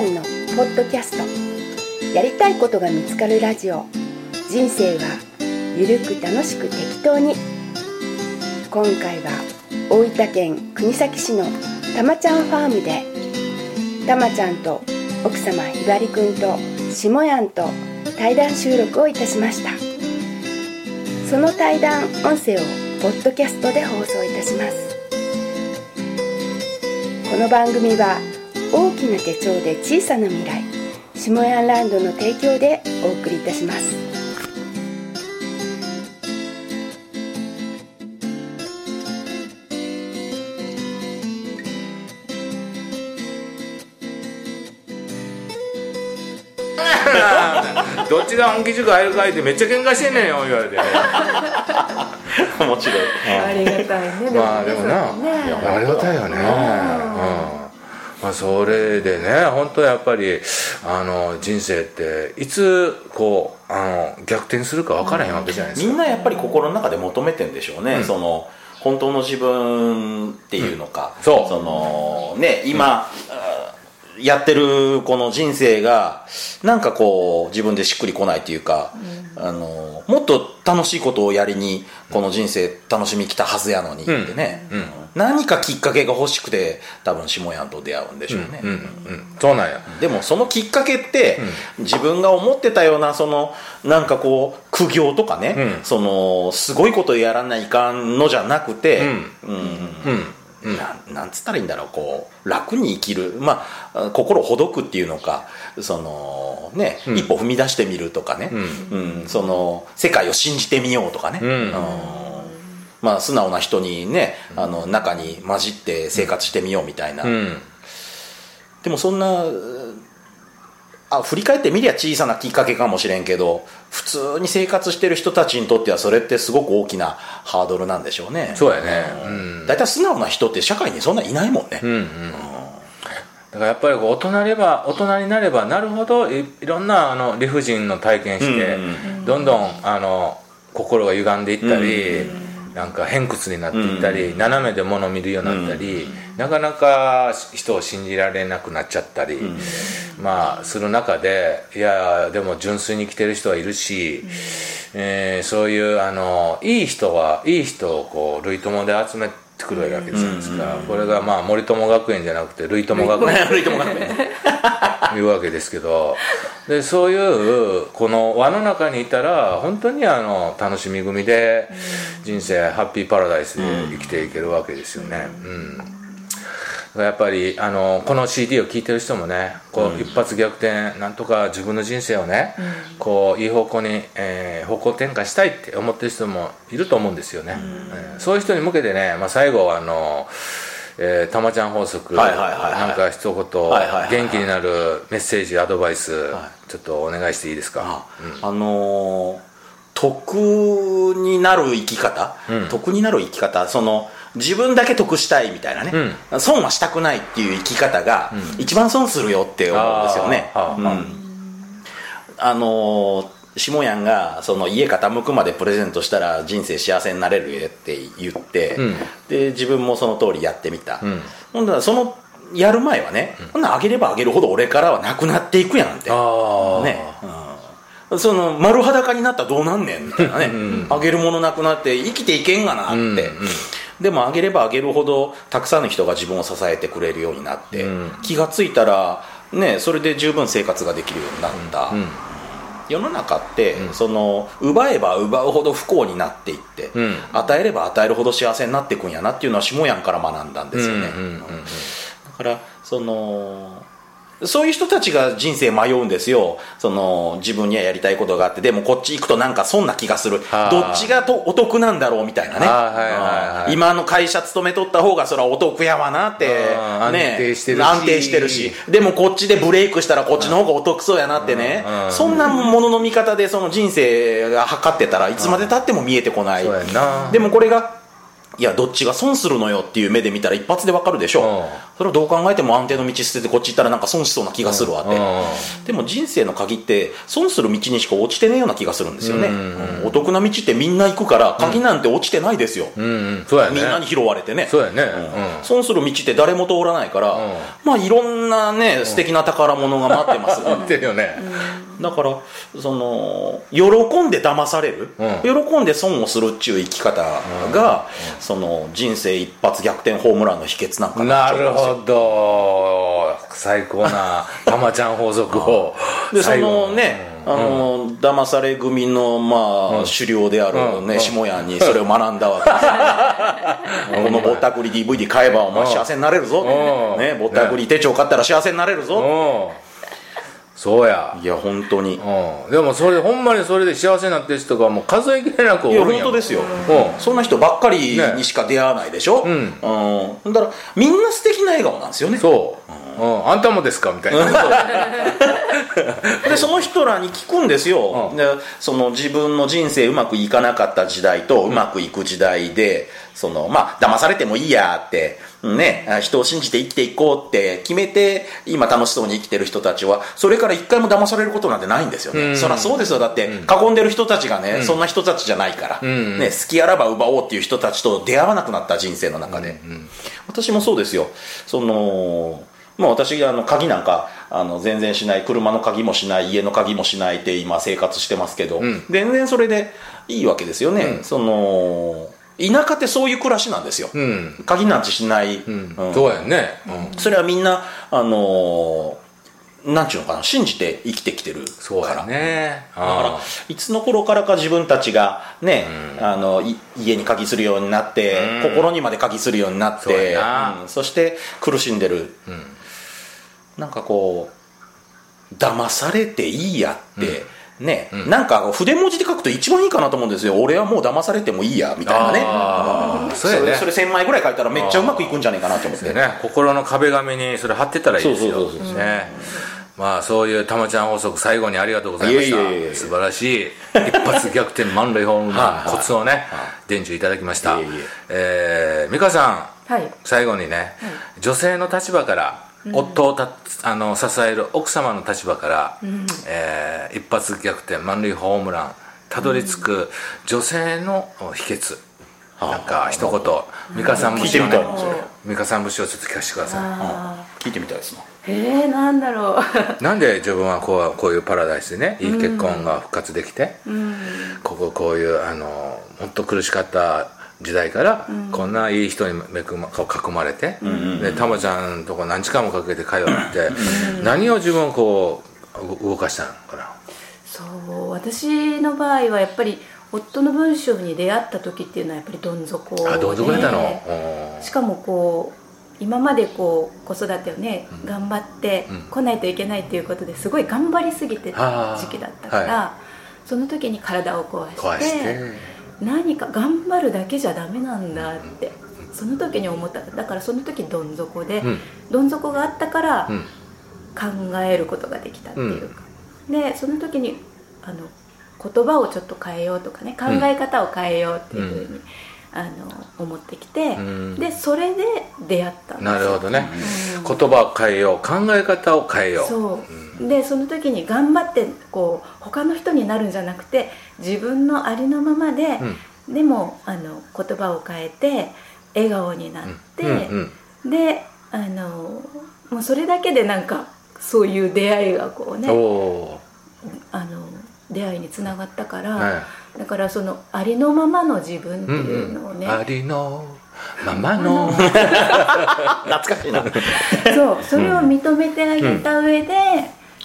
下やんのポッドキャスト。やりたいことが見つかるラジオ。人生はゆるく楽しく適当に。今回は大分県国東市のたまちゃんファームでたまちゃんと奥様ひばりくんと下やんと対談収録をいたしました。その対談音声をポッドキャストで放送いたします。この番組は大きな手帳で小さな未来下ヤンランドの提供でお送りいたします。どっちが本気塾入るかいってめっちゃ喧嘩してんねんよ言われて。面白い。ありがたいね。まあでもな。ね。ありがたいよね。うんまあそれでね本当やっぱりあの人生っていつこうあの逆転するか分からへんわけじゃないですか、みんなやっぱり心の中で求めてんでしょうね、うん。その本当の自分っていうのか、うん。そう。のね今、あやってるこの人生がなんかこう自分でしっくりこないっていうか、あのもっと楽しいことをやりにこの人生楽しみきたはずやのにってね、うん。うん。何かきっかけが欲しくて多分下やんと出会うんでしょうね、うん。うん。そうなんや。でもそのきっかけって、自分が思ってたようなそのなんかこう苦行とかね、うん。そのすごいことやらないかんのじゃなくて、うん。うんなん。なんつったらいいんだろうこう楽に生きる、まあ、心をほどくっていうのかその、ねうん。一歩踏み出してみるとかね、うん。その世界を信じてみようとかね、うん。まあ、素直な人にねあの中に混じって生活してみようみたいな、うん。でもそんなあ振り返ってみりゃ小さなきっかけかもしれんけど普通に生活してる人たちにとってはそれってすごく大きなハードルなんでしょうね。そうやね。うん。大体素直な人って社会にそんないないもんね、うんうん。だからやっぱりこう大人れば大人になればなるほどいいろんなあの理不尽の体験して、うんどんどんあの心が歪んでいったり、なんか偏屈になっていったり、斜めで物を見るようになったり、なかなか人を信じられなくなっちゃったり、まあする中でいやでも純粋に生きてる人はいるし、えーそういうあのいい人はいい人をこう類友で集めてくるわけじゃないですか、これがまあ森友学園じゃなくて類友学園。歩いてもらっていうわけですけど。でそういうこの輪の中にいたら本当にあの楽しみ組で人生ハッピーパラダイスで生きていけるわけですよね。うんやっぱりあのこの CD を聴いてる人もねこう一発逆転なんとか自分の人生をね、こういい方向に、えー方向転換したいって思ってる人もいると思うんですよね、えーそういう人に向けてね、まあ、最後はあのえー、たまちゃん法則、はいはいはいはい。なんか一言、元気になるメッセージアドバイス、はちょっとお願いしていいですか、ああのー得になる生き方、うん。得になる生き方？その自分だけ得したいみたいなね、損はしたくないっていう生き方が一番損するよって思うんですよね、あのー下やんがその家傾くまでプレゼントしたら人生幸せになれるよって言って、うん。で自分もその通りやってみた、ん。ほんだらそのやる前はね、ほんならあげればあげるほど俺からはなくなっていくやんって。ね、うん、その丸裸になったらどうなんねんみたいなね、あげるものなくなって生きていけんがなって、うん。うんでもあげればあげるほどたくさんの人が自分を支えてくれるようになって、うん。気がついたらねそれで十分生活ができるようになった、うん。世の中って、その奪えば奪うほど不幸になっていって、うん。与えれば与えるほど幸せになっていくんやなっていうのは下やんから学んだんですよね、うんうんうんうん。だからそのそういう人たちが人生迷うんですよ。その自分にはやりたいことがあってでもこっち行くとなんかそんな気がする。どっちがとお得なんだろうみたいなね。はいはい今の会社勤めとった方がそれはお得やわなってね。安定してるし。安定してるし。でもこっちでブレイクしたらこっちの方がお得そうやなってね。そんなものの見方でその人生が測ってたらいつまでたっても見えてこない。でもこれがいやどっちが損するのよっていう目で見たら一発でわかるでしょ、うん。それはどう考えても安定の道捨ててこっち行ったらなんか損しそうな気がするわって、うん。でも人生の鍵って損する道にしか落ちてねえような気がするんですよね、うんお得な道ってみんな行くから鍵なんて落ちてないですよ、うんうん。そうやね。みんなに拾われてね。そうやね。うん。損する道って誰も通らないから、ん。まあいろんなね素敵な宝物が待ってます、うんってるよね。だからその喜んで騙される、うん。喜んで損をするっていう生き方が、その人生一発逆転ホームランの秘訣なんかな？るほど。最高な たまちゃん法則をでそのね、あの騙され組のまあ、狩猟であるね、うん。下屋にそれを学んだわけで このぼったくり DVD 買えばお前幸せになれるぞ、うん。ね、ぼったくり手帳買ったら幸せになれるぞ、うんそうや。いや本当に、うん。でもそれほんまにそれで幸せになってる人がもう数えきれなくおいやるんや。本当ですよ、うん。そんな人ばっかりにしか出会わないでしょ、ねうん。だからみんな素敵な笑顔なんですよね。そう、うん、あんたもですか？みたいな。でその人らに聞くんですよ、うん。でその自分の人生うまくいかなかった時代とうまくいく時代で、そのまあ騙されてもいいやってねあ人を信じて生きていこうって決めて今楽しそうに生きてる人たちはそれから一回も騙されることなんてないんですよね、うん。そりゃそうですよ。だって囲んでる人たちがね、そんな人たちじゃないから、ん。ね、好きあらば奪おうっていう人たちと出会わなくなった人生の中で、私もそうですよ。そのまあ私あの鍵なんかあの全然しない車の鍵もしない家の鍵もしないって今生活してますけど、ん。全然それでいいわけですよね、その田舎ってそういう暮らしなんですよ、うん、鍵なんてしない、うん。うん。そうやね、うん。それはみんなあのーなんちゅうのかな信じて生きてきてるそうからやねだからいつの頃からか自分たちがね、あのい家に鍵するようになって、心にまで鍵するようになっそうてやな。うん。そして苦しんでる、なんかこう騙されていいやって、ね、なんか筆文字で書くと一番いいかなと思うんですよ。俺はもう騙されてもいいやみたいなね。うんそうやね。それそれ1000枚ぐらい書いたらめっちゃうまくいくんじゃないかなと思って。でね。心の壁紙にそれ貼ってたらいいですよ。そうそうそうそうね。まあそういうたまちゃん法則最後にありがとうございました。いえいえいえ素晴らしい。一発逆転満塁ホームラン はいはいコツをね伝授いただきました。いえいえ。えー美香さん。はい。最後にね、女性の立場から夫をたあの支える奥様の立場から、えー一発逆転満塁ホームランたどり着く女性の秘訣、なんか一言。美香さん節をね節をちょっと聞かせてくださあ。聞いてみたいですな。ーえー、なんだろう。い なんで自分はこうこういうパラダイスでねいい結婚が復活できて、こここういうあの本当苦しかった時代から、こんないい人に恵ま囲まれて、でたまちゃんとこ何時間もかけて通って、何を自分をこう動かしたのかな？そう私の場合はやっぱり夫の文章に出会った時っていうのはやっぱりどん底で。あどうぞくれたの、しかもこう今までこう子育てをね、頑張って来ないといけないっていうことですごい頑張りすぎてた時期だったから、はその時に体を壊して壊して何か頑張るだけじゃダメなんだって、その時に思った。だからその時どん底で、うん。どん底があったからうん。考えることができたっていうか、でその時にあの言葉をちょっと変えようとかね考え方を変えようっていうふうに、あの思ってきて、ん。でそれで出会ったんですよ。なるほどね、うん。言葉を変えよう考え方を変えよう。そう、でその時に頑張ってこう他の人になるんじゃなくて自分のありのままで、でもあの言葉を変えて笑顔になって、うんうんであのもうそれだけでなんかそういう出会いがこうねあの出会いにつながったから、はだからそのありのままの自分っていうのをね、ありのままの。懐かしいな。そうそれを認めてあげた上で、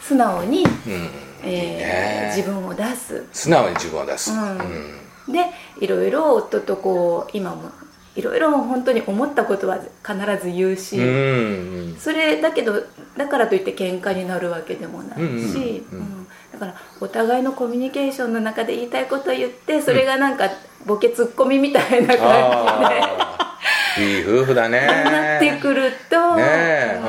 素直に、うん。えーね。自分を出す。素直に自分を出す、うん。うん。でいろいろ夫とこう今もいろいろ本当に思ったことは必ず言うし、うんそれだけどだからといって喧嘩になるわけでもないし、うんうん。うんからお互いのコミュニケーションの中で言いたいことを言ってそれがなんかボケツッコミみたいな感じで、いい夫婦だね。なってくると、ねえ。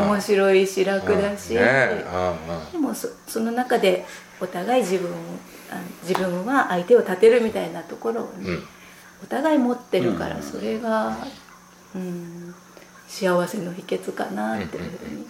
うん。面白いし楽だし、ねえ。うんでもそその中でお互い自分自分は相手を立てるみたいなところをね、うん。うんお互い持ってるからそれが、うん、幸せの秘訣かなっていうふうに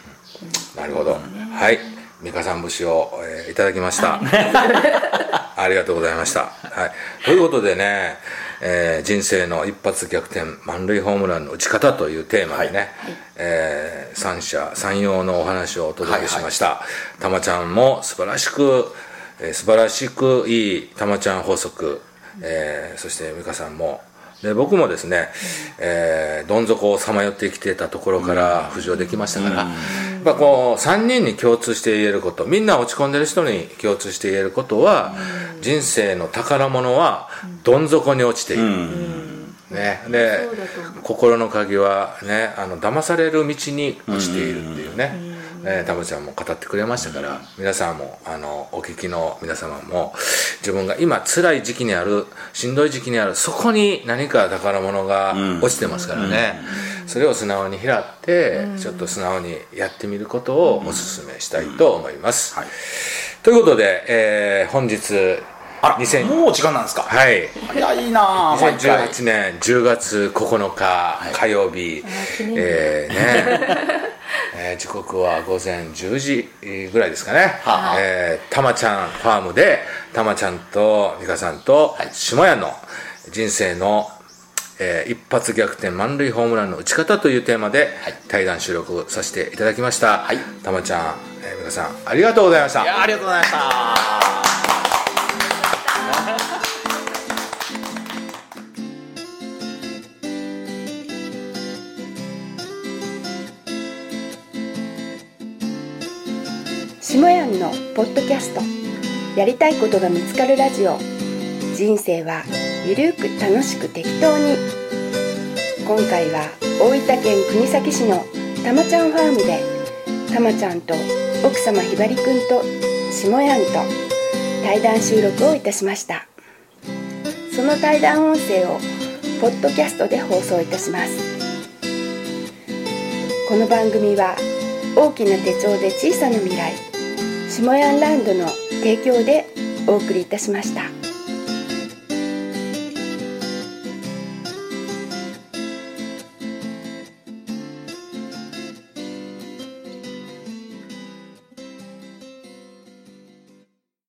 なるほど。はい美香さん節を、えーいただきました。ありがとうございました、はい、ということでね、えー人生の一発逆転満塁ホームランの打ち方というテーマでね、えー三者三様のお話をお届けしました、たまちゃんも素晴らしく、えー素晴らしくいいたまちゃん法則、えーそして美香さんもで僕もですね、えーどん底をさまよってきてたところから浮上できましたから、やっぱこう3人に共通して言えることみんな落ち込んでる人に共通して言えることは、人生の宝物はどん底に落ちている、ね、でそうだと思う。心の鍵はねあの騙される道に落ちているっていうね、えータムちゃんも語ってくれましたから、皆さんもあのお聞きの皆様も自分が今辛い時期にあるしんどい時期にあるそこに何か宝物が落ちてますからね、それを素直に拾って、ちょっと素直にやってみることをお勧めしたいと思います、はい。ということで、えー本日あら2000もう時間なんですか？はい。早いなあ毎回2018年10月9日火曜日、記念日。えーね えー時刻は午前10時ぐらいですかね、はあ。えーたまちゃんファームでたまちゃんと美香さんと下屋の人生の、えー一発逆転満塁ホームランの打ち方というテーマで対談収録させていただきました、はい。たまちゃん、えー美香さんありがとうございました。ありがとうございました下やんのポッドキャスト。やりたいことが見つかるラジオ。人生はゆるく楽しく適当に。今回は大分県国東市のたまちゃんファームでたまちゃんと奥様ひばりくんと下やんと対談収録をいたしました。その対談音声をポッドキャストで放送いたします。この番組は大きな手帳で小さな未来下ヤンランドの提供でお送りいたしました。